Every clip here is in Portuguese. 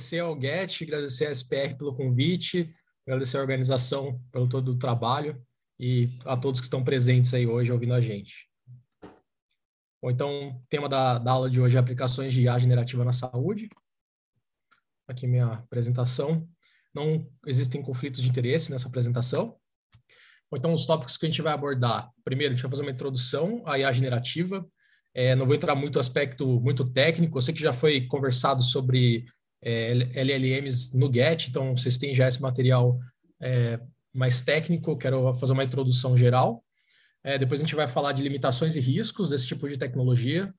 agradecer ao Get, agradecer à SPR pelo convite, agradecer à organização pelo todo o trabalho e a todos que estão presentes aí hoje ouvindo a gente. Bom, então, tema da, da aula de hoje é aplicações de IA generativa na saúde. Aqui minha apresentação. Não existem conflitos de interesse nessa apresentação. Bom, então, os tópicos que a gente vai abordar. Primeiro, a gente vai fazer uma introdução à IA generativa. É, não vou entrar muito aspecto muito técnico. Eu sei que já foi conversado sobre é, LLMs no Get, então vocês têm já esse material é, mais técnico. Quero fazer uma introdução geral. É, depois a gente vai falar de limitações e riscos desse tipo de tecnologia,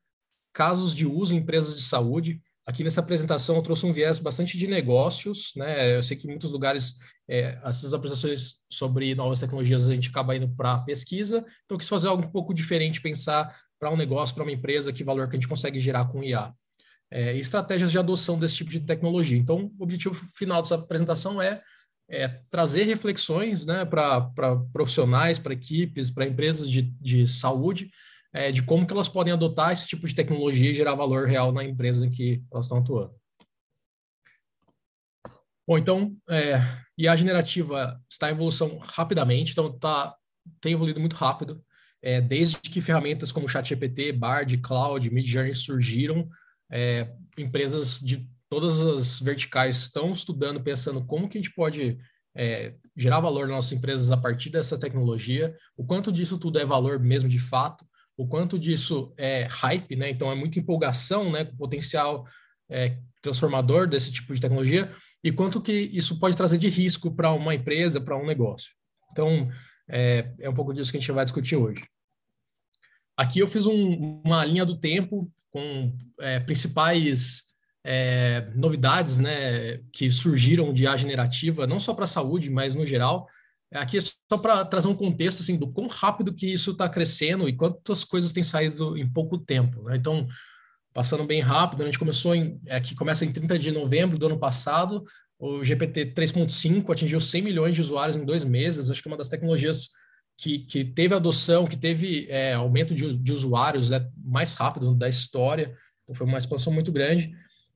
casos de uso em empresas de saúde. Aqui nessa apresentação eu trouxe um viés bastante de negócios, né? Eu sei que em muitos lugares é, essas apresentações sobre novas tecnologias a gente acaba indo para pesquisa, então eu quis fazer algo um pouco diferente, pensar para um negócio, para uma empresa, que valor que a gente consegue gerar com IA. É, estratégias de adoção desse tipo de tecnologia. Então, o objetivo final dessa apresentação é é, trazer reflexões né, para profissionais, para equipes, para empresas de, de saúde, é, de como que elas podem adotar esse tipo de tecnologia e gerar valor real na empresa em que elas estão atuando. Bom, então, é, IA generativa está em evolução rapidamente, então tá, tem evoluído muito rápido, é, desde que ferramentas como ChatGPT, Bard, Cloud, Midjourney surgiram, é, empresas de todas as verticais estão estudando, pensando como que a gente pode é, gerar valor nas nossas empresas a partir dessa tecnologia, o quanto disso tudo é valor mesmo de fato, o quanto disso é hype, né? Então é muita empolgação, né? Com potencial é, transformador desse tipo de tecnologia e quanto que isso pode trazer de risco para uma empresa, para um negócio. Então é, é, um pouco disso que a gente vai discutir hoje. Aqui eu fiz um, uma linha do tempo com é, principais é, novidades né, que surgiram de IA generativa, não só para a saúde, mas no geral. Aqui é só para trazer um contexto assim, do quão rápido que isso está crescendo e quantas coisas têm saído em pouco tempo. Né? Então, passando bem rápido, a gente começou em. Aqui começa em 30 de novembro do ano passado. O GPT 3.5 atingiu 100 milhões de usuários em dois meses. Acho que é uma das tecnologias que, que teve adoção, que teve é, aumento de, de usuários né, mais rápido da história. Então, foi uma expansão muito grande.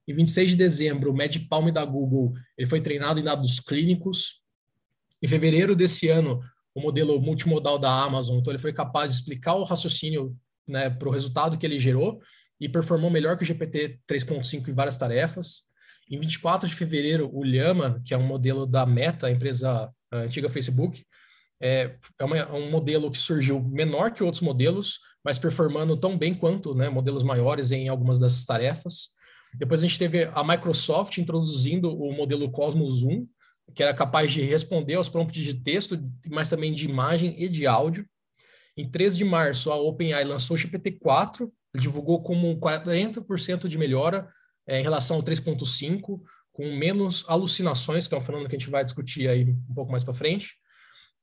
Em 26 de dezembro, o MedPalm da Google ele foi treinado em dados clínicos. Em fevereiro desse ano, o modelo multimodal da Amazon, então ele foi capaz de explicar o raciocínio né, para o resultado que ele gerou e performou melhor que o GPT 3.5 em várias tarefas. Em 24 de fevereiro, o Llama, que é um modelo da Meta, a empresa a antiga Facebook, é, é, uma, é, um modelo que surgiu menor que outros modelos, mas performando tão bem quanto né, modelos maiores em algumas dessas tarefas. Depois a gente teve a Microsoft introduzindo o modelo Cosmos 1, que era capaz de responder aos prompts de texto, mas também de imagem e de áudio. Em 13 de março, a OpenAI lançou o GPT-4, divulgou como 40% de melhora é, em relação ao 3.5, com menos alucinações, que é um fenômeno que a gente vai discutir aí um pouco mais para frente.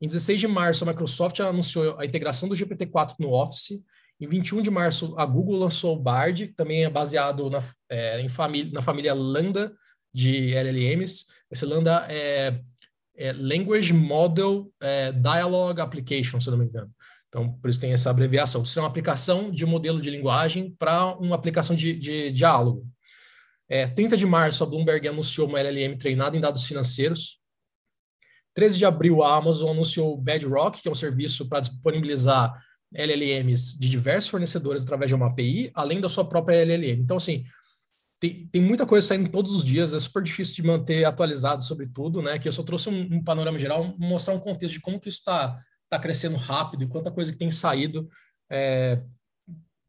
Em 16 de março, a Microsoft anunciou a integração do GPT-4 no Office, em 21 de março, a Google lançou o Bard, que também é baseado na, é, em na família Lambda de LLMs. Esse Lambda é, é Language Model é, Dialogue Application, se não me engano. Então, por isso tem essa abreviação. Isso é uma aplicação de modelo de linguagem para uma aplicação de, de diálogo. É, 30 de março, a Bloomberg anunciou uma LLM treinada em dados financeiros. 13 de abril, a Amazon anunciou o Bedrock, que é um serviço para disponibilizar LLMs de diversos fornecedores através de uma API, além da sua própria LLM. Então, assim, tem, tem muita coisa saindo todos os dias, é super difícil de manter atualizado sobre tudo, né? Que eu só trouxe um, um panorama geral, mostrar um contexto de como que isso está tá crescendo rápido e quanta coisa que tem saído é,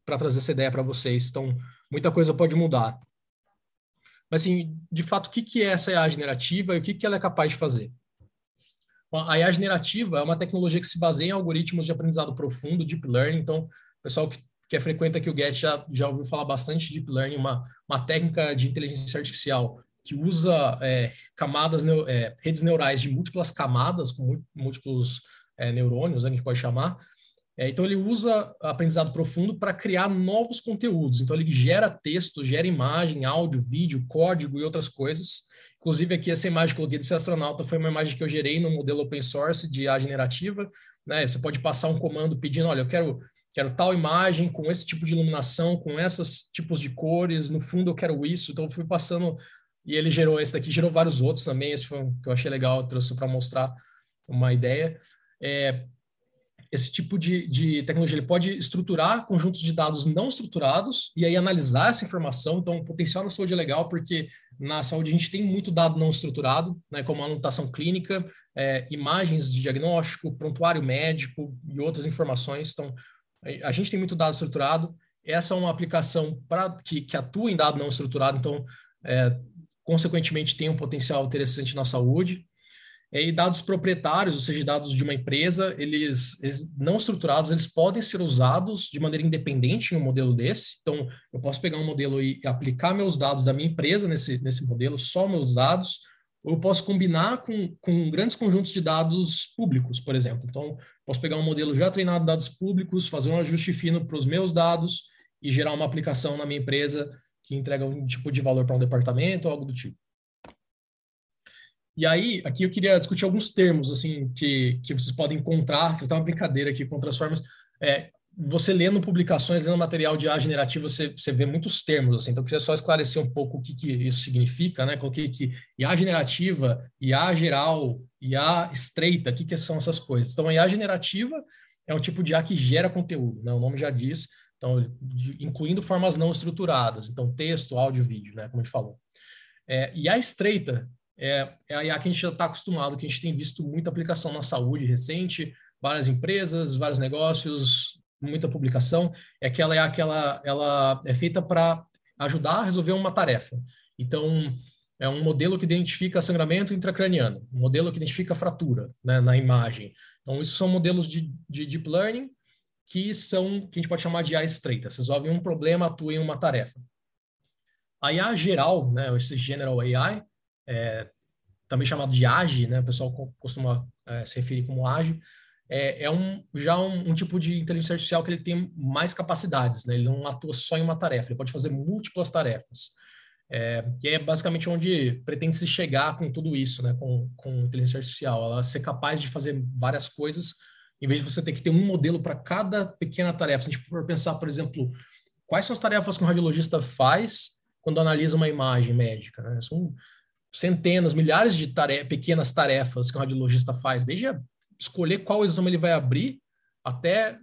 para trazer essa ideia para vocês. Então, muita coisa pode mudar. Mas, assim, de fato, o que, que é essa IA generativa e o que, que ela é capaz de fazer? A IA generativa é uma tecnologia que se baseia em algoritmos de aprendizado profundo, deep learning. Então, o pessoal que, que é aqui o Get já, já ouviu falar bastante de deep learning, uma, uma técnica de inteligência artificial que usa é, camadas, é, redes neurais de múltiplas camadas, com múltiplos é, neurônios, né, a gente pode chamar. É, então, ele usa aprendizado profundo para criar novos conteúdos. Então, ele gera texto, gera imagem, áudio, vídeo, código e outras coisas Inclusive, aqui essa imagem que eu coloquei desse astronauta foi uma imagem que eu gerei no modelo open source de IA generativa. Né? Você pode passar um comando pedindo, olha, eu quero, quero tal imagem com esse tipo de iluminação, com esses tipos de cores, no fundo eu quero isso. Então, eu fui passando e ele gerou esse daqui, gerou vários outros também. Esse foi um que eu achei legal, trouxe para mostrar uma ideia. É, esse tipo de, de, tecnologia ele pode estruturar conjuntos de dados não estruturados e aí analisar essa informação. Então, o potencial na saúde é legal porque na saúde a gente tem muito dado não estruturado, né, como anotação clínica, é, imagens de diagnóstico, prontuário médico e outras informações. Então, a gente tem muito dado estruturado. Essa é uma aplicação pra, que, que atua em dado não estruturado, então, é, consequentemente, tem um potencial interessante na saúde. E dados proprietários, ou seja, dados de uma empresa, eles, eles, não estruturados, eles podem ser usados de maneira independente em um modelo desse. Então, eu posso pegar um modelo e aplicar meus dados da minha empresa nesse, nesse modelo, só meus dados, ou eu posso combinar com, com grandes conjuntos de dados públicos, por exemplo. Então, posso pegar um modelo já treinado de dados públicos, fazer um ajuste fino para os meus dados e gerar uma aplicação na minha empresa que entrega um tipo de valor para um departamento ou algo do tipo. E aí, aqui eu queria discutir alguns termos, assim, que, que vocês podem encontrar, fazer uma brincadeira aqui com Transformers. É, você lendo publicações, lendo material de IA generativa, você, você vê muitos termos, assim, então eu queria só esclarecer um pouco o que, que isso significa, né? Coloquei que IA generativa, IA geral, IA estreita, o que, que são essas coisas? Então, a IA generativa é um tipo de IA que gera conteúdo, né? O nome já diz, então, incluindo formas não estruturadas, então texto, áudio, vídeo, né? Como a gente falou. É, IA estreita é, é a IA que a gente já está acostumado, que a gente tem visto muita aplicação na saúde recente, várias empresas, vários negócios, muita publicação. É aquela IA que ela, ela é feita para ajudar a resolver uma tarefa. Então, é um modelo que identifica sangramento intracraniano, um modelo que identifica fratura né, na imagem. Então, isso são modelos de, de deep learning que são que a gente pode chamar de IA estreita. Você resolve um problema, atua em uma tarefa. A IA geral, né, esse General AI, é, também chamado de AGE, né? O pessoal costuma é, se referir como AGE, é, é um, já um, um, tipo de inteligência artificial que ele tem mais capacidades, né? Ele não atua só em uma tarefa, ele pode fazer múltiplas tarefas. É, e é basicamente onde pretende se chegar com tudo isso, né? Com, com inteligência artificial, ela ser capaz de fazer várias coisas, em vez de você ter que ter um modelo para cada pequena tarefa. Se a gente for pensar, por exemplo, quais são as tarefas que um radiologista faz quando analisa uma imagem médica, né? São centenas, milhares de pequenas tarefas que um radiologista faz, desde escolher qual exame ele vai abrir, até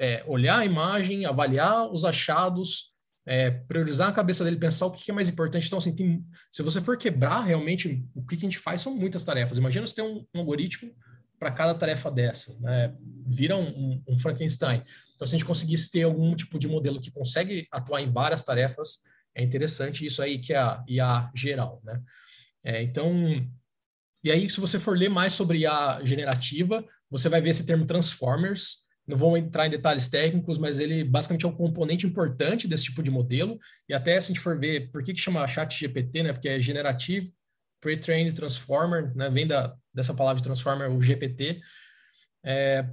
é, olhar a imagem, avaliar os achados, é, priorizar a cabeça dele, pensar o que é mais importante. Então, assim, tem, se você for quebrar realmente o que a gente faz, são muitas tarefas. Imagina você ter um, um algoritmo para cada tarefa dessa, né? Vira um, um, um, Frankenstein. Então, se a gente conseguisse ter algum tipo de modelo que consegue atuar em várias tarefas, é interessante isso aí que é a IA geral, né? É, então, e aí, se você for ler mais sobre a generativa, você vai ver esse termo transformers. Não vou entrar em detalhes técnicos, mas ele basicamente é um componente importante desse tipo de modelo. E até se a gente for ver por que, que chama chat GPT, né? Porque é Generative Pre-Trained Transformer, né? Vem da, dessa palavra de transformer, o GPT. É,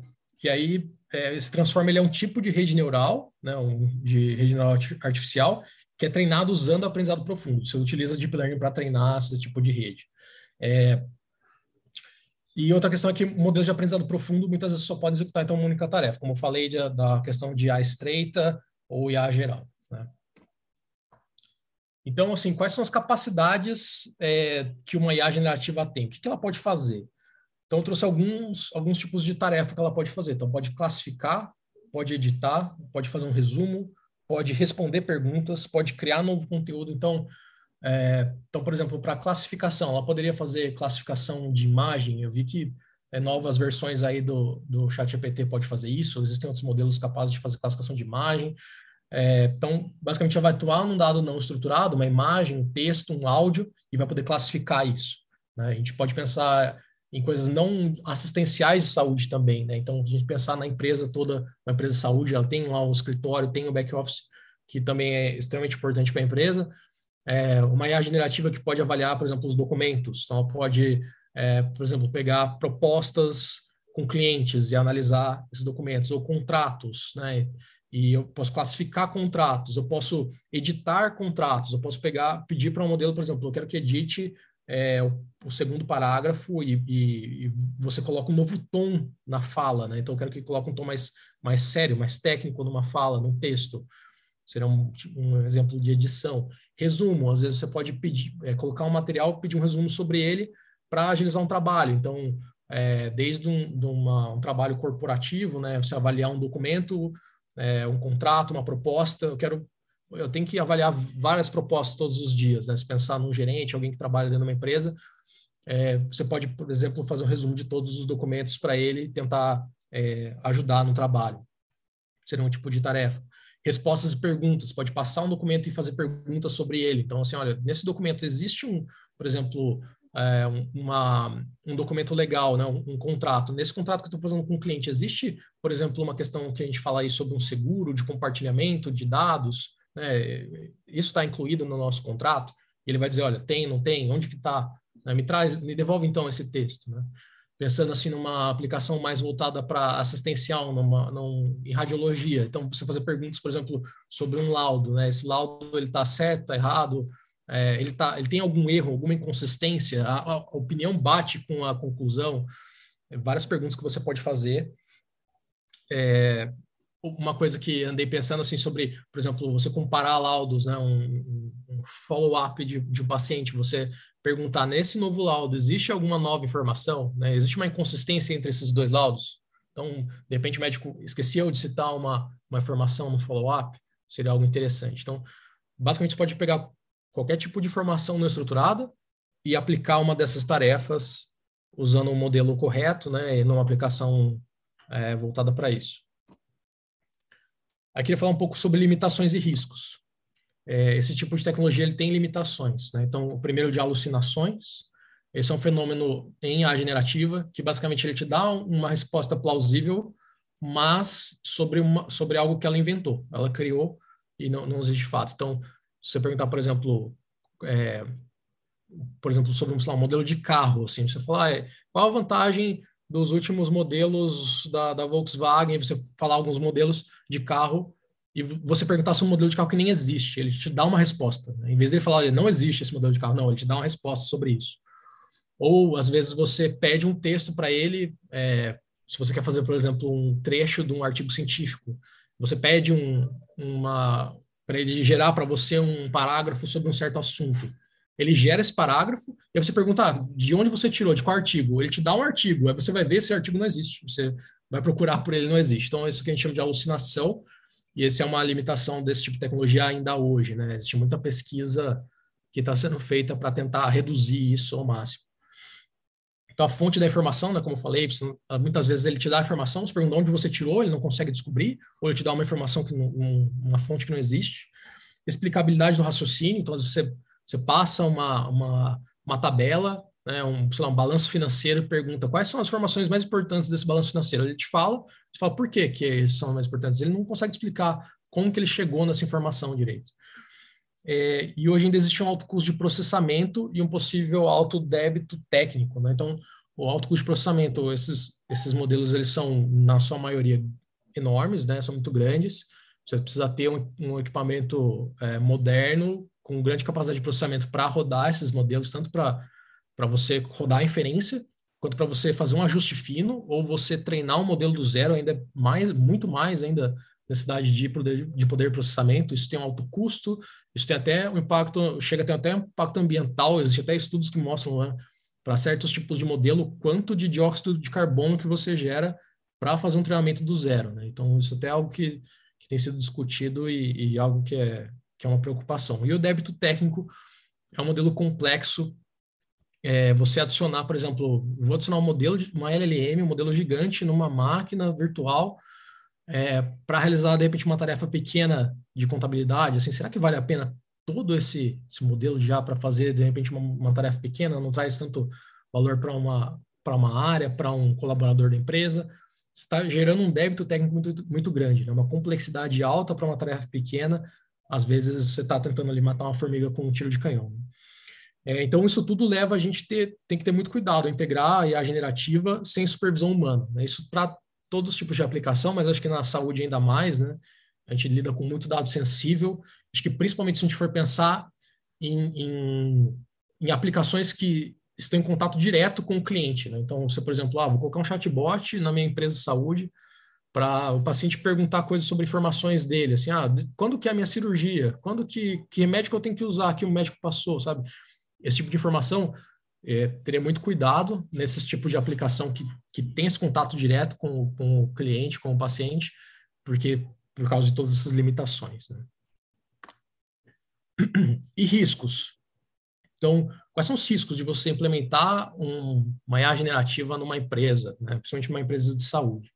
e aí, é, esse transformer ele é um tipo de rede neural, né? Um, de rede neural artificial, que é treinado usando aprendizado profundo. Você utiliza deep learning para treinar esse tipo de rede. É... E outra questão é que modelos de aprendizado profundo muitas vezes só podem executar então uma única tarefa, como eu falei de, da questão de IA estreita ou IA geral. Né? Então, assim, quais são as capacidades é, que uma IA generativa tem? O que, que ela pode fazer? Então, trouxe alguns, alguns tipos de tarefa que ela pode fazer. Então, pode classificar, pode editar, pode fazer um resumo, pode responder perguntas, pode criar novo conteúdo. Então, é, então por exemplo, para classificação, ela poderia fazer classificação de imagem. Eu vi que é, novas versões aí do, do ChatGPT pode fazer isso. Existem outros modelos capazes de fazer classificação de imagem. É, então, basicamente, ela vai atuar num dado não estruturado, uma imagem, um texto, um áudio, e vai poder classificar isso. Né? A gente pode pensar em coisas não assistenciais de saúde também, né? Então, a gente pensar na empresa toda, uma empresa de saúde, ela tem lá um escritório, tem o back office, que também é extremamente importante para a empresa. É, uma IA generativa que pode avaliar, por exemplo, os documentos. Então, ela pode, é, por exemplo, pegar propostas com clientes e analisar esses documentos, ou contratos, né? E eu posso classificar contratos, eu posso editar contratos, eu posso pegar, pedir para um modelo, por exemplo, eu quero que edite é, o, o, segundo parágrafo e, e, e, você coloca um novo tom na fala, né? Então eu quero que coloque um tom mais, mais sério, mais técnico numa fala, num texto. Será um, um exemplo de edição. resumo. Às vezes você pode pedir, é, colocar um material, pedir um resumo sobre ele para agilizar um trabalho. Então, é, desde um, de uma, um trabalho corporativo, né, você avaliar um documento, é, um contrato, uma proposta, eu quero eu tenho que avaliar várias propostas todos os dias, né? Se pensar num gerente, alguém que trabalha dentro de uma empresa, é, você pode, por exemplo, fazer um resumo de todos os documentos para ele tentar é, ajudar no trabalho. Seria um tipo de tarefa. Respostas e perguntas. Pode passar um documento e fazer perguntas sobre ele. Então, assim, olha, nesse documento existe um, por exemplo, é, uma, um documento legal, né, um, um, contrato. Nesse contrato que eu estou fazendo com o cliente, existe, por exemplo, uma questão que a gente fala aí sobre um seguro de compartilhamento de dados? Né, isso está incluído no nosso contrato? Ele vai dizer, olha, tem, não tem, onde que está? Né? Me traz, me devolve então esse texto, né? Pensando assim numa aplicação mais voltada para assistencial, numa, num, em radiologia. Então, você fazer perguntas, por exemplo, sobre um laudo, né? Esse laudo ele está certo, está errado? É, ele, tá, ele tem algum erro, alguma inconsistência? A, a, a opinião bate com a conclusão? É, várias perguntas que você pode fazer. É, uma coisa que andei pensando assim sobre, por exemplo, você comparar laudos, né, um, um follow-up de, de um paciente, você perguntar nesse novo laudo, existe alguma nova informação? Né? Existe uma inconsistência entre esses dois laudos? Então, de repente o médico esqueceu de citar uma, uma informação no follow-up, seria algo interessante. Então, basicamente você pode pegar qualquer tipo de informação não estruturada e aplicar uma dessas tarefas usando um modelo correto, né, e numa aplicação é, voltada para isso. Aqui eu queria falar um pouco sobre limitações e riscos é, esse tipo de tecnologia ele tem limitações. Né? Então, o primeiro de alucinações, esse é um fenômeno em A generativa, que basicamente ele te dá uma resposta plausível, mas sobre, uma, sobre algo que ela inventou, ela criou e não, não existe de fato. Então, se você perguntar, por exemplo, é, por exemplo, sobre lá, um modelo de carro, assim, você falar, ah, é, qual a vantagem dos últimos modelos da, da Volkswagen, você falar alguns modelos de carro e você perguntar sobre um modelo de carro que nem existe, ele te dá uma resposta. Né? Em vez dele falar, olha, não existe esse modelo de carro, não, ele te dá uma resposta sobre isso. Ou, às vezes, você pede um texto para ele, é, se você quer fazer, por exemplo, um trecho de um artigo científico, você pede um, uma para ele gerar para você um parágrafo sobre um certo assunto. Ele gera esse parágrafo e aí você pergunta ah, de onde você tirou, de qual artigo. Ele te dá um artigo, aí você vai ver se esse artigo não existe. Você vai procurar por ele, não existe. Então, é isso que a gente chama de alucinação e essa é uma limitação desse tipo de tecnologia ainda hoje, né? Existe muita pesquisa que está sendo feita para tentar reduzir isso ao máximo. Então, a fonte da informação, né, como eu falei, muitas vezes ele te dá a informação, você pergunta onde você tirou, ele não consegue descobrir, ou ele te dá uma informação, que não, uma fonte que não existe. Explicabilidade do raciocínio, então, às vezes você, você passa uma, uma, uma tabela né, um, sei lá, um balanço financeiro e pergunta quais são as informações mais importantes desse balanço financeiro. Ele te fala, você fala por que, que são mais importantes. Ele não consegue explicar como que ele chegou nessa informação direito. É, e hoje ainda existe um alto custo de processamento e um possível alto débito técnico. Né? Então, o alto custo de processamento, esses, esses modelos, eles são, na sua maioria, enormes, né? são muito grandes. Você precisa ter um, um equipamento é, moderno, com grande capacidade de processamento para rodar esses modelos, tanto para você rodar a inferência, quanto para você fazer um ajuste fino, ou você treinar um modelo do zero ainda mais, muito mais ainda necessidade de poder, de poder de processamento, isso tem um alto custo, isso tem até um impacto, chega a ter até um impacto ambiental, existem até estudos que mostram né, para certos tipos de modelo quanto de dióxido de carbono que você gera para fazer um treinamento do zero. Né? Então, isso até é algo que, que tem sido discutido e, e algo que é, que é uma preocupação. E o débito técnico é um modelo complexo é, você adicionar, por exemplo, vou adicionar um modelo, de, uma LLM, um modelo gigante numa máquina virtual é, para realizar, de repente, uma tarefa pequena de contabilidade, assim, será que vale a pena todo esse, esse modelo já para fazer, de repente, uma, uma, tarefa pequena, não traz tanto valor para uma, uma área, para um colaborador da empresa? está gerando um débito técnico muito, muito grande, né? uma complexidade alta para uma tarefa pequena, às vezes você está tentando ali matar uma formiga com um tiro de canhão. Né? É, então, isso tudo leva a gente ter, tem que ter muito cuidado, integrar a generativa sem supervisão humana. Né? Isso para todos os tipos de aplicação, mas acho que na saúde ainda mais, né? A gente lida com muito dado sensível. Acho que principalmente se a gente for pensar em, em, em aplicações que estão em contato direto com o cliente. Né? Então, você, por exemplo, ah, vou colocar um chatbot na minha empresa de saúde para o paciente perguntar coisas sobre informações dele, assim, ah, quando que é a minha cirurgia? Quando que, que remédio que eu tenho que usar que o médico passou, sabe? Esse tipo de informação, é, teria muito cuidado nesses tipos de aplicação que, que tem esse contato direto com, com o cliente, com o paciente, porque por causa de todas essas limitações. Né? E riscos. Então, quais são os riscos de você implementar um, uma IA generativa numa empresa, né? principalmente uma empresa de saúde?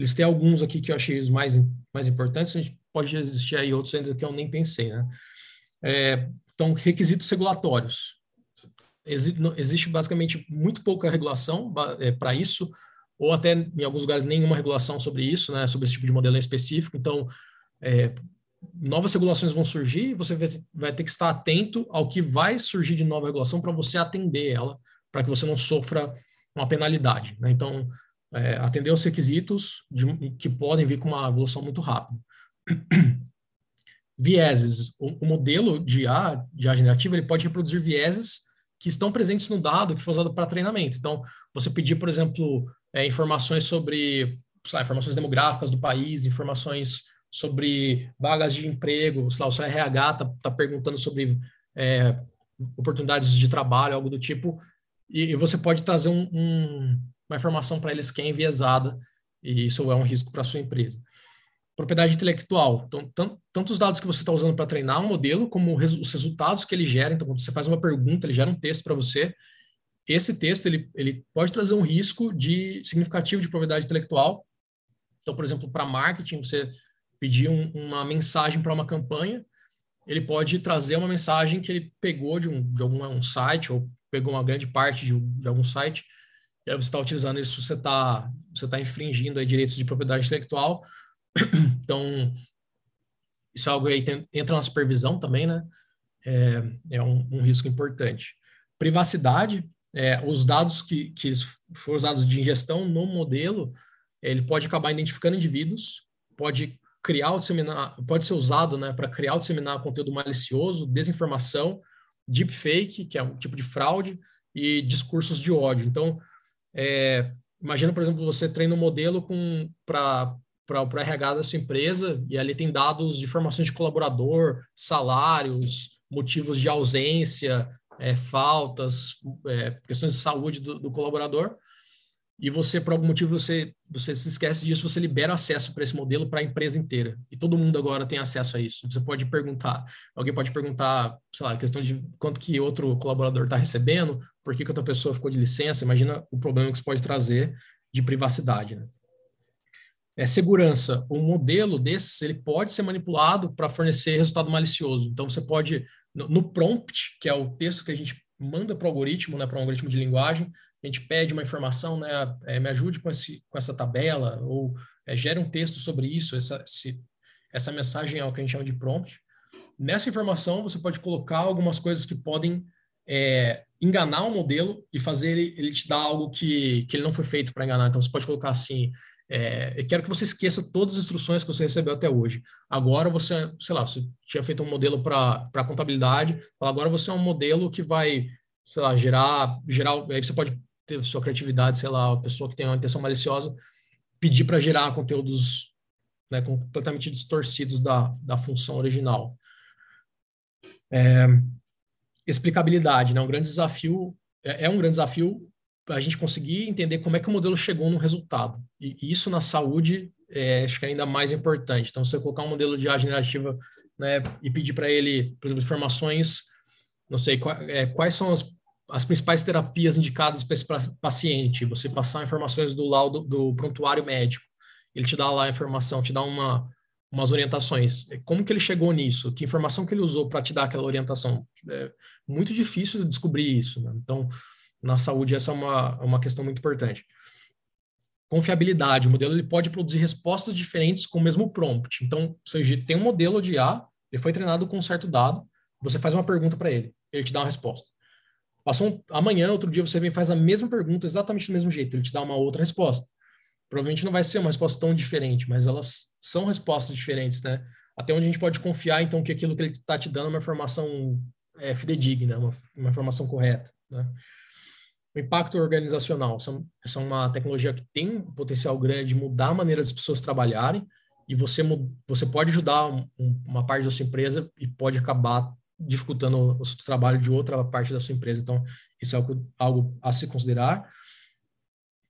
Listei alguns aqui que eu achei os mais, mais importantes, a gente pode existir aí outros ainda que eu nem pensei. Né? É, então, requisitos regulatórios. Existe basicamente muito pouca regulação é, para isso, ou até em alguns lugares nenhuma regulação sobre isso, né, sobre esse tipo de modelo específico. Então, é, novas regulações vão surgir você vai ter que estar atento ao que vai surgir de nova regulação para você atender ela, para que você não sofra uma penalidade. Né? Então, é, atender os requisitos de, que podem vir com uma evolução muito rápida. vieses. O, o, modelo de A, de A generativa, ele pode reproduzir vieses que estão presentes no dado que foi usado para treinamento. Então, você pedir, por exemplo, é, informações sobre lá, informações demográficas do país, informações sobre vagas de emprego, sei lá, o seu RH está tá perguntando sobre é, oportunidades de trabalho, algo do tipo, e, e você pode trazer um, um, uma informação para eles que é enviesada, e isso é um risco para a sua empresa. Propriedade intelectual. Então, tanto os dados que você está usando para treinar um modelo, como os resultados que ele gera. Então, quando você faz uma pergunta, ele gera um texto para você, esse texto ele, ele pode trazer um risco de significativo de propriedade intelectual. Então, por exemplo, para marketing, você pedir um, uma mensagem para uma campanha, ele pode trazer uma mensagem que ele pegou de, um, de algum um site ou pegou uma grande parte de, de algum site, e aí você está utilizando isso, você está você tá infringindo aí direitos de propriedade intelectual. Então, isso é algo aí tem, entra na supervisão também, né? É, é um, um risco importante. Privacidade, é, os dados que, que foram usados de ingestão no modelo, ele pode acabar identificando indivíduos, pode criar ou disseminar, pode ser usado né, para criar ou disseminar conteúdo malicioso, desinformação, deepfake, que é um tipo de fraude, e discursos de ódio. Então, é, imagina, por exemplo, você treina um modelo para o RH da sua empresa e ali tem dados de informações de colaborador, salários, motivos de ausência, é, faltas, é, questões de saúde do, do, colaborador, e você, por algum motivo, você, você se esquece disso, você libera acesso para esse modelo para a empresa inteira. E todo mundo agora tem acesso a isso. Você pode perguntar, alguém pode perguntar, sei lá, questão de quanto que outro colaborador está recebendo, por que, que outra pessoa ficou de licença, imagina o problema que isso pode trazer de privacidade. Né? É, segurança, o modelo desses, ele pode ser manipulado para fornecer resultado malicioso. Então, você pode no, no prompt, que é o texto que a gente manda para o algoritmo, né, para um algoritmo de linguagem, a gente pede uma informação, né, é, me ajude com, esse, com essa tabela, ou é, gere um texto sobre isso, essa, se, essa mensagem é o que a gente chama de prompt. Nessa informação, você pode colocar algumas coisas que podem é, enganar o modelo e fazer ele, ele te dar algo que, que ele não foi feito para enganar. Então, você pode colocar assim, é, eu quero que você esqueça todas as instruções que você recebeu até hoje. Agora você, sei lá, você tinha feito um modelo para contabilidade, agora você é um modelo que vai, sei lá, gerar, gerar, aí você pode ter sua criatividade, sei lá, a pessoa que tem uma intenção maliciosa, pedir para gerar conteúdos né, completamente distorcidos da, da função original. É, explicabilidade, né, um grande desafio, é, é um grande desafio a gente conseguir entender como é que o modelo chegou no resultado. E isso na saúde é, acho que é ainda mais importante. Então, você colocar um modelo de IA generativa né, e pedir para ele, por exemplo, informações, não sei, quais, é, quais são as, as principais terapias indicadas para esse paciente, você passar informações do laudo do prontuário médico, ele te dá lá a informação, te dá uma, umas orientações. Como que ele chegou nisso? Que informação que ele usou para te dar aquela orientação? É muito difícil descobrir isso. Né? Então, na saúde essa é uma, uma questão muito importante. Confiabilidade, o modelo ele pode produzir respostas diferentes com o mesmo prompt. Então, seja, tem um modelo de A, ele foi treinado com um certo dado, você faz uma pergunta para ele, ele te dá uma resposta. Passou um, amanhã, outro dia, você vem e faz a mesma pergunta exatamente do mesmo jeito, ele te dá uma outra resposta. Provavelmente não vai ser uma resposta tão diferente, mas elas são respostas diferentes, né? Até onde a gente pode confiar, então, que aquilo que ele está te dando é uma informação é, fidedigna, uma, uma informação correta, né? O impacto organizacional, são, são uma tecnologia que tem um potencial grande de mudar a maneira das pessoas trabalharem, e você, você pode ajudar um, uma parte da sua empresa e pode acabar dificultando o trabalho de outra parte da sua empresa. Então, isso é algo, algo a se considerar.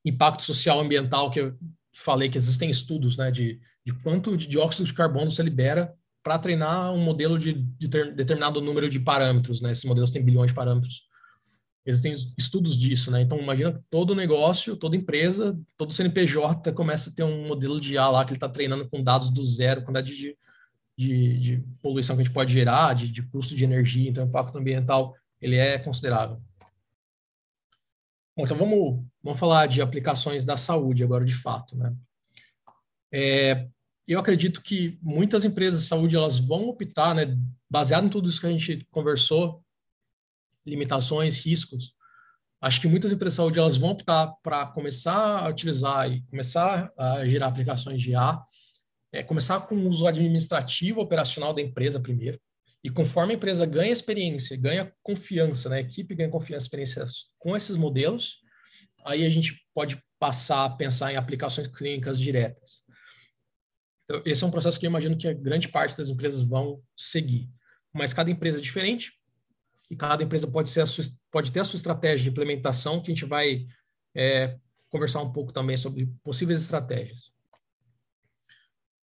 Impacto social ambiental, que eu falei que existem estudos né, de, de quanto de dióxido de carbono você libera para treinar um modelo de, de ter, determinado número de parâmetros. Né? Esses modelos têm bilhões de parâmetros. Existem estudos disso, né? Então, imagina que todo negócio, toda empresa, todo CNPJ começa a ter um modelo de IA lá que ele está treinando com dados do zero, quantidade de, de, de poluição que a gente pode gerar, de, de custo de energia, então o impacto ambiental ele é considerável. Bom, então vamos, vamos falar de aplicações da saúde agora de fato, né? É, eu acredito que muitas empresas de saúde elas vão optar, né, baseado em tudo isso que a gente conversou, limitações, riscos. Acho que muitas empresas de saúde elas vão optar para começar a utilizar e começar a gerar aplicações de IA, é, começar com o uso administrativo operacional da empresa primeiro. E conforme a empresa ganha experiência, ganha confiança, né, a equipe ganha confiança, experiência com esses modelos, aí a gente pode passar a pensar em aplicações clínicas diretas. Então, esse é um processo que eu imagino que a grande parte das empresas vão seguir. Mas cada empresa é diferente, e cada empresa pode, ser sua, pode ter a sua estratégia de implementação, que a gente vai é, conversar um pouco também sobre possíveis estratégias.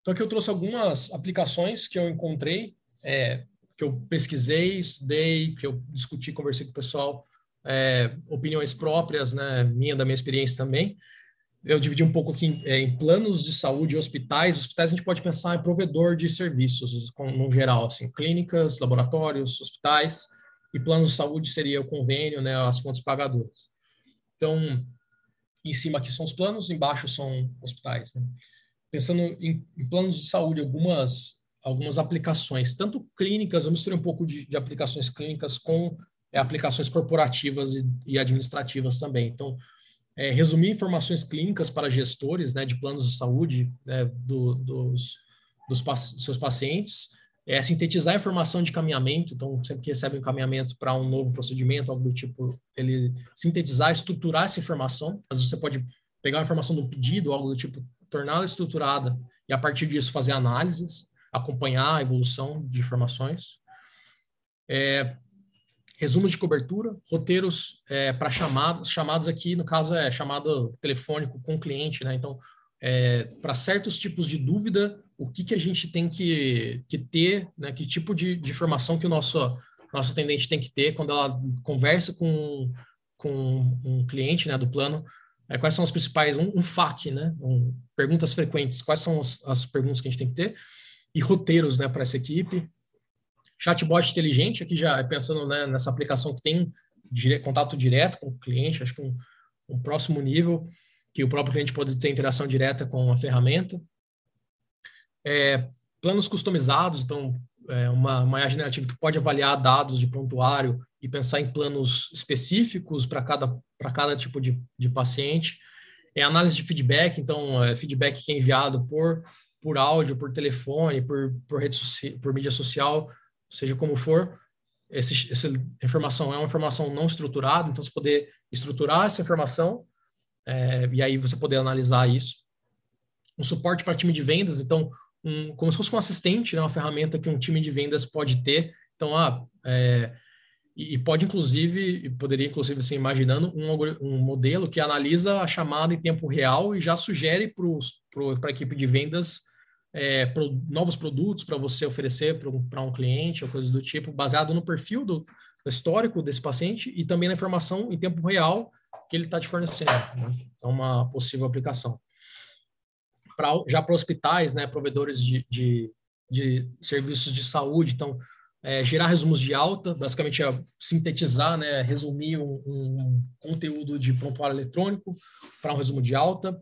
Então, aqui eu trouxe algumas aplicações que eu encontrei, é, que eu pesquisei, estudei, que eu discuti, conversei com o pessoal, é, opiniões próprias, né, minha, da minha experiência também. Eu dividi um pouco aqui em, é, em, planos de saúde hospitais. Hospitais a gente pode pensar em provedor de serviços, com, no geral, assim, clínicas, laboratórios, hospitais e planos de saúde seria o convênio, né, as fontes pagadoras. Então, em cima aqui são os planos, embaixo são hospitais. Né? Pensando em, em, planos de saúde, algumas algumas aplicações, tanto clínicas, eu misturei um pouco de, de aplicações clínicas com é, aplicações corporativas e, e, administrativas também. Então, é, resumir informações clínicas para gestores né, de planos de saúde né, do, dos, dos, seus pacientes, é sintetizar informação de caminhamento, então sempre que recebe um caminhamento para um novo procedimento, algo do tipo, ele sintetizar, estruturar essa informação, às vezes você pode pegar a informação do pedido, algo do tipo, torná-la estruturada e a partir disso fazer análises, acompanhar a evolução de informações. É, resumo de cobertura, roteiros é, para chamadas, chamados aqui, no caso é chamado telefônico com cliente, né? Então, é, para certos tipos de dúvida, o que, que a gente tem que, que ter, né, que tipo de, de informação que o nosso, nosso atendente tem que ter quando ela conversa com, com um cliente né, do plano, é, quais são os principais, um, um FAQ, né, um, perguntas frequentes, quais são as, as perguntas que a gente tem que ter, e roteiros né, para essa equipe. Chatbot inteligente, aqui já pensando né, nessa aplicação que tem dire, contato direto com o cliente, acho que um, um próximo nível, que o próprio cliente pode ter interação direta com a ferramenta. É, planos customizados, então, é uma, uma IA generativa que pode avaliar dados de prontuário e pensar em planos específicos para cada, cada tipo de, de paciente. É análise de feedback, então, é feedback que é enviado por, por áudio, por telefone, por, por, rede por mídia social, seja como for. Esse, essa informação é uma informação não estruturada, então você poder estruturar essa informação é, e aí você poder analisar isso. Um suporte para time de vendas, então, um, como se fosse um assistente, né, uma ferramenta que um time de vendas pode ter. Então, ah, é, e, pode inclusive, poderia inclusive assim, imaginando um, um modelo que analisa a chamada em tempo real e já sugere para a equipe de vendas é, pro, novos produtos para você oferecer para um, cliente ou coisas do tipo, baseado no perfil do, do, histórico desse paciente e também na informação em tempo real que ele está te fornecendo. Né? É uma possível aplicação pra, já para hospitais, né, provedores de, de, de, serviços de saúde. Então, é, gerar resumos de alta, basicamente é sintetizar, né, resumir um, um conteúdo de prontuário eletrônico para um resumo de alta.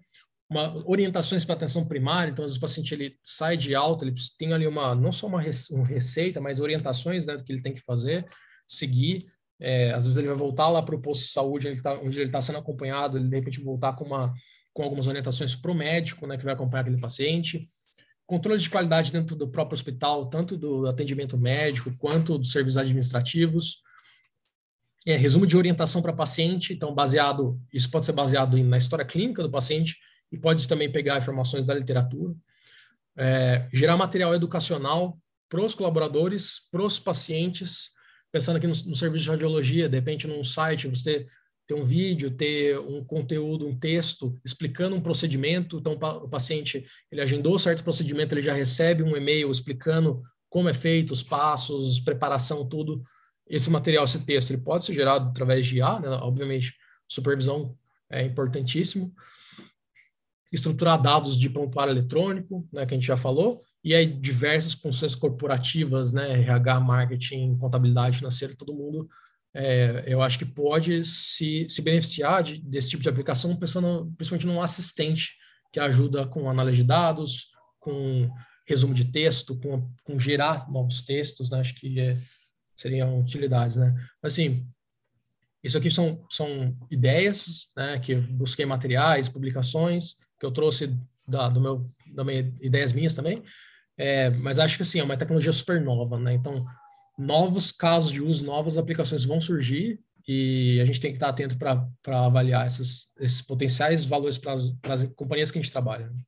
Uma, orientações para atenção primária, então, às vezes o paciente ele sai de alta, ele tem ali uma, não só uma, receita, mas orientações né, do que ele tem que fazer, seguir. É, às vezes ele vai voltar lá para o posto de saúde, ele está onde ele está sendo acompanhado, ele de repente voltar com uma com algumas orientações para o médico, né, que vai acompanhar aquele paciente. Controle de qualidade dentro do próprio hospital, tanto do atendimento médico quanto dos serviços administrativos. é, resumo de orientação para paciente, então baseado, isso pode ser baseado na história clínica do paciente e pode também pegar informações da literatura. É, gerar material educacional para os colaboradores, para os pacientes, pensando aqui no, no, serviço de radiologia, de repente num site você ter um vídeo, ter um conteúdo, um texto explicando um procedimento, então o paciente ele agendou certo procedimento, ele já recebe um e-mail explicando como é feito, os passos, preparação, tudo. Esse material, esse texto, ele pode ser gerado através de IA, né? obviamente, supervisão é importantíssimo. Estruturar dados de prontuário eletrônico, né, que a gente já falou, e aí diversas funções corporativas, né, RH, marketing, contabilidade financeira, todo mundo, é, eu acho que pode se, se beneficiar de, desse tipo de aplicação, pensando principalmente num assistente que ajuda com análise de dados, com resumo de texto, com, com gerar novos textos, né, acho que é, seriam utilidades, né. Assim, isso aqui são, são ideias, né, que busquei materiais, publicações, que eu trouxe da, do meu, da minha, ideias minhas também, é, mas acho que assim, é uma tecnologia super nova, né? Então, novos casos de uso, novas aplicações vão surgir e a gente tem que estar atento para avaliar esses, esses potenciais valores para as companhias que a gente trabalha. Né?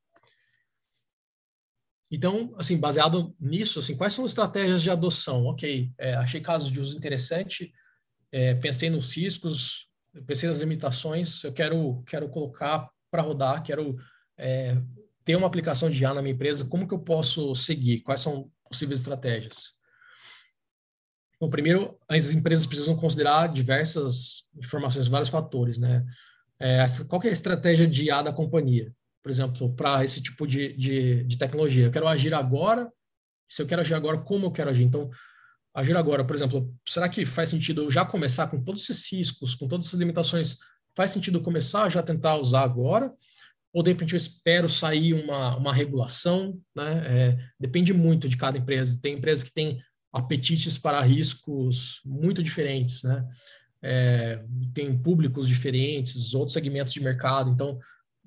Então, assim, baseado nisso, assim, quais são as estratégias de adoção? Ok, é, achei casos de uso interessante, é, pensei nos riscos, pensei nas limitações, eu quero, quero colocar para rodar, quero é, ter uma aplicação de IA na minha empresa, como que eu posso seguir? Quais são possíveis estratégias? Bom, primeiro, as empresas precisam considerar diversas informações, vários fatores, né? É, qual é a estratégia de IA da companhia? Por exemplo, para esse tipo de, de, de, tecnologia. Eu quero agir agora, se eu quero agir agora, como eu quero agir? Então, agir agora, por exemplo, será que faz sentido eu já começar com todos esses riscos, com todas essas limitações? Faz sentido começar a já tentar usar agora? ou de repente eu espero sair uma, uma regulação, né? É, depende muito de cada empresa. Tem empresas que têm apetites para riscos muito diferentes, né? É, tem públicos diferentes, outros segmentos de mercado, então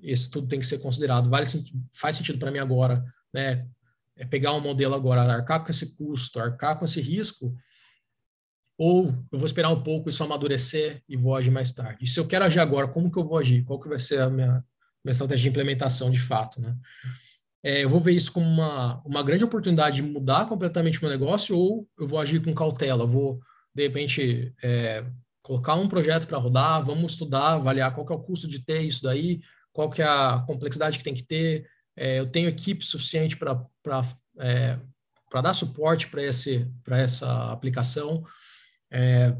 isso tudo tem que ser considerado. Vale, faz sentido para mim agora, né? É pegar um modelo agora, arcar com esse custo, arcar com esse risco, ou eu vou esperar um pouco isso amadurecer e vou agir mais tarde. E se eu quero agir agora, como que eu vou agir? Qual que vai ser a minha uma estratégia de implementação de fato, né? É, eu vou ver isso como uma, uma grande oportunidade de mudar completamente o meu negócio ou eu vou agir com cautela, vou, de repente, é, colocar um projeto para rodar, vamos estudar, avaliar qual que é o custo de ter isso daí, qual que é a complexidade que tem que ter, é, eu tenho equipe suficiente para é, dar suporte para essa aplicação, é,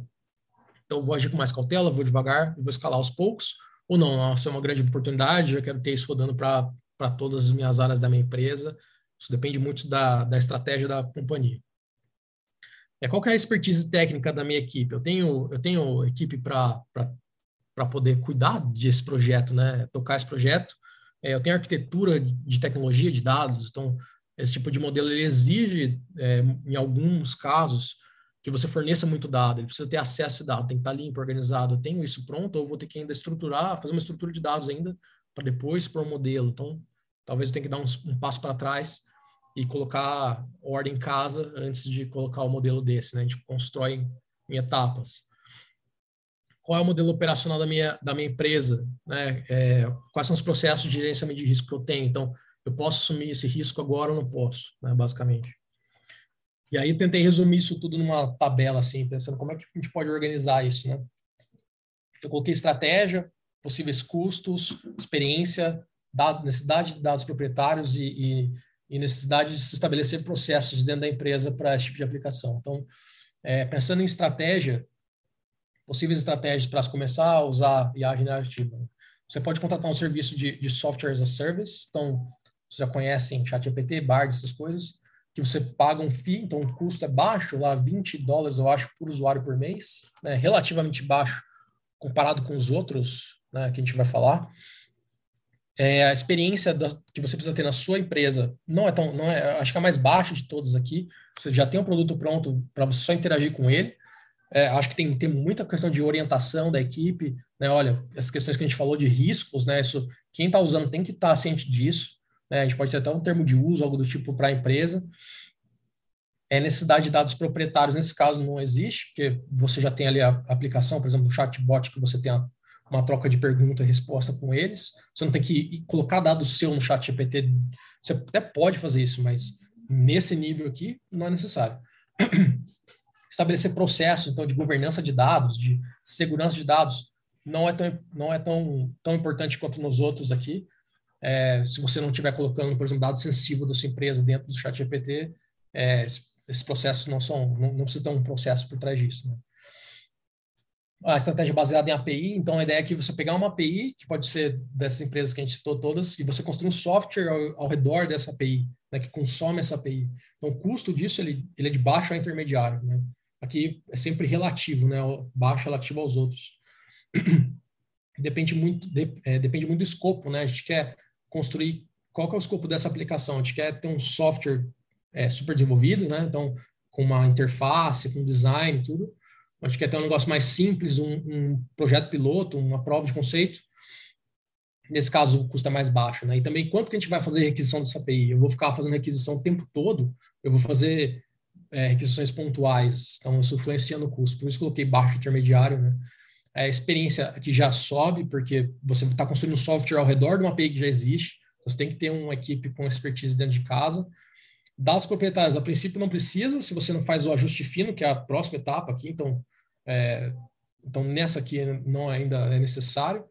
então vou agir com mais cautela, vou devagar, vou escalar aos poucos, ou não, nossa, é uma grande oportunidade, eu quero ter isso rodando para todas as minhas áreas da minha empresa. Isso depende muito da, da estratégia da companhia. É, qual é a expertise técnica da minha equipe? Eu tenho, eu tenho equipe para poder cuidar desse projeto, né? tocar esse projeto. É, eu tenho arquitetura de tecnologia de dados, então esse tipo de modelo ele exige, é, em alguns casos, que você forneça muito dado, ele precisa ter acesso a esse dado, tem que estar limpo, organizado. Eu tenho isso pronto, ou vou ter que ainda estruturar, fazer uma estrutura de dados ainda, para depois para o modelo. Então, talvez eu tenha que dar um, um passo para trás e colocar ordem em casa antes de colocar o modelo desse. Né? A gente constrói em etapas. Qual é o modelo operacional da minha, da minha empresa? Né? É, quais são os processos de gerenciamento de risco que eu tenho? Então, eu posso assumir esse risco agora ou não posso, né? basicamente. E aí tentei resumir isso tudo numa tabela, assim, pensando como é que a gente pode organizar isso, né? Eu coloquei estratégia, possíveis custos, experiência, dado, necessidade de dados proprietários e, e, e, necessidade de se estabelecer processos dentro da empresa para esse tipo de aplicação. Então, é, pensando em estratégia, possíveis estratégias para começar a usar IA generativa. Você pode contratar um serviço de, de software as a service, então, vocês já conhecem ChatGPT, Bard, essas coisas que você paga um FII, então o custo é baixo, lá 20 dólares, eu acho, por usuário por mês, né, relativamente baixo comparado com os outros né, que a gente vai falar. É, a experiência da, que você precisa ter na sua empresa não é tão, não é, acho que é a mais baixa de todas aqui. Você já tem um produto pronto para você só interagir com ele. É, acho que tem, tem muita questão de orientação da equipe, né? Olha, essas questões que a gente falou de riscos, né? Isso, quem está usando tem que estar tá ciente disso. Né? A gente pode ter até um termo de uso, algo do tipo para a empresa. É, necessidade de dados proprietários, nesse caso, não existe, porque você já tem ali a aplicação, por exemplo, o chatbot, que você tem a, uma troca de pergunta e resposta com eles. Você não tem que colocar dados seu no chat GPT. Você até pode fazer isso, mas nesse nível aqui não é necessário. Estabelecer processos, então, de governança de dados, de segurança de dados, não é tão, não é tão, tão importante quanto nos outros aqui. É, se você não estiver colocando, por exemplo, dados sensíveis da sua empresa dentro do chat GPT, é, esses processos não são, não, não precisa ter um processo por trás disso. Né? A estratégia baseada em API, então a ideia é que você pegar uma API, que pode ser dessas empresas que a gente citou todas, e você construir um software ao, ao redor dessa API, né, que consome essa API. Então o custo disso ele, ele é de baixo a intermediário. Né? Aqui é sempre relativo, né, baixo relativo aos outros. depende muito, de, é, depende muito do escopo, né? A gente quer construir qual que é o escopo dessa aplicação. A gente quer ter um software é, super desenvolvido, né? Então, com uma interface, com design, tudo. A gente quer ter um negócio mais simples, um, um projeto piloto, uma prova de conceito. Nesse caso, o custo é mais baixo, né? E também, quanto que a gente vai fazer requisição dessa API? Eu vou ficar fazendo requisição o tempo todo? Eu vou fazer é, requisições pontuais? Então, isso influencia no custo. Por isso, coloquei baixo intermediário, né? A experiência que já sobe, porque você está construindo um software ao redor de uma API que já existe. Você tem que ter uma equipe com expertise dentro de casa Dados proprietários, a princípio não precisa, se você não faz o ajuste fino, que é a próxima etapa aqui, então, é, então nessa aqui não ainda é necessário.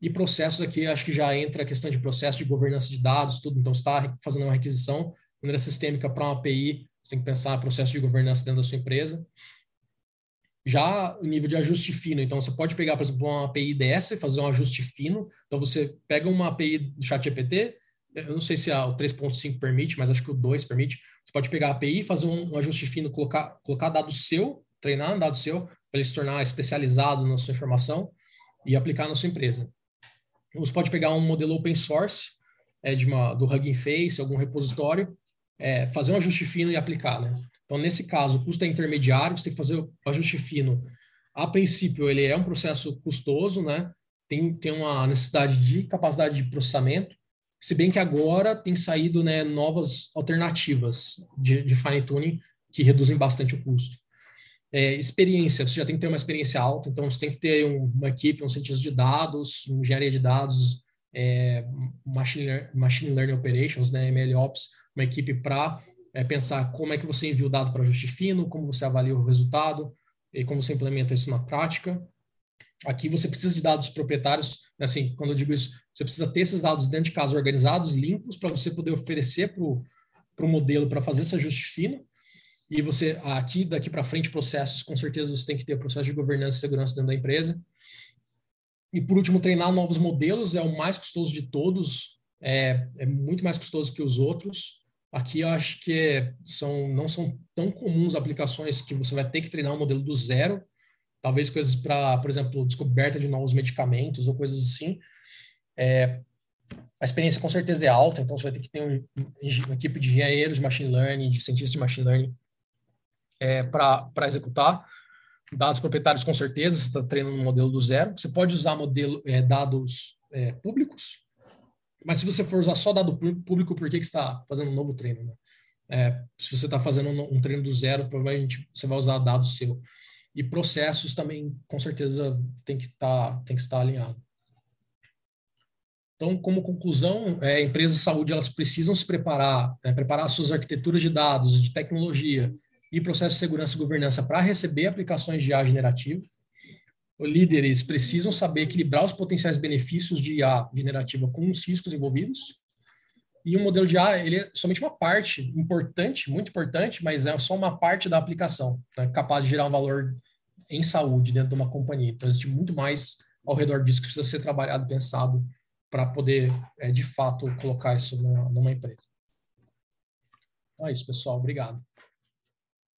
E processos aqui, acho que já entra a questão de processo de governança de dados, tudo. Então, está fazendo uma requisição, maneira sistêmica para uma API, você tem que pensar processo de governança dentro da sua empresa. Já o nível de ajuste fino, então você pode pegar, por exemplo, uma API dessa e fazer um ajuste fino. Então, você pega uma API do ChatGPT, eu não sei se a, o 3.5 permite, mas acho que o 2 permite. Você pode pegar a API, fazer um, um ajuste fino, colocar, colocar dado seu, treinar um dado seu, para ele se tornar especializado na sua informação e aplicar na sua empresa. Você pode pegar um modelo open source, é, de uma, do Hugging Face, algum repositório, é, fazer um ajuste fino e aplicar. Né? Então, nesse caso, o custo é intermediário, você tem que fazer o ajuste fino. A princípio, ele é um processo custoso, né? tem, tem uma necessidade de capacidade de processamento, se bem que agora tem saído né, novas alternativas de, de fine tuning que reduzem bastante o custo. É, experiência, você já tem que ter uma experiência alta, então você tem que ter um, uma equipe, um cientista de dados, engenharia de dados, é, machine, machine Learning Operations, né, MLOps, uma equipe para é, pensar como é que você envia o dado para ajuste fino, como você avalia o resultado e como você implementa isso na prática. Aqui você precisa de dados proprietários, assim, quando eu digo isso, você precisa ter esses dados dentro de casa organizados, limpos, para você poder oferecer para o modelo para fazer esse ajuste fino. E você, aqui, daqui para frente, processos, com certeza você tem que ter processo de governança e segurança dentro da empresa. E por último, treinar novos modelos é o mais custoso de todos, é, é muito mais custoso que os outros. Aqui eu acho que são, não são tão comuns aplicações que você vai ter que treinar um modelo do zero, talvez coisas para, por exemplo, descoberta de novos medicamentos ou coisas assim. É, a experiência com certeza é alta, então você vai ter que ter um, uma equipe de engenheiros de machine learning, de cientistas de machine learning é, para executar. Dados proprietários, com certeza, você está treinando um modelo do zero. Você pode usar modelo, é, dados é, públicos, mas se você for usar só dado público, por que, que você está fazendo um novo treino? Né? É, se você está fazendo um, um treino do zero, provavelmente você vai usar dados seu e processos também, com certeza, tem que estar, tá, estar alinhado. Então, como conclusão, é, empresas de saúde elas precisam se preparar, né, preparar suas arquiteturas de dados, de tecnologia e processo de segurança e governança para receber aplicações de IA generativo. Os líderes precisam saber equilibrar os potenciais benefícios de IA generativa com os riscos envolvidos. E o modelo de IA ele é somente uma parte importante, muito importante, mas é só uma parte da aplicação, né, capaz de gerar um valor em saúde dentro de uma companhia. Então, existe muito mais ao redor disso que precisa ser trabalhado, pensado, para poder, é, de fato, colocar isso numa, numa empresa. Então é isso, pessoal. Obrigado.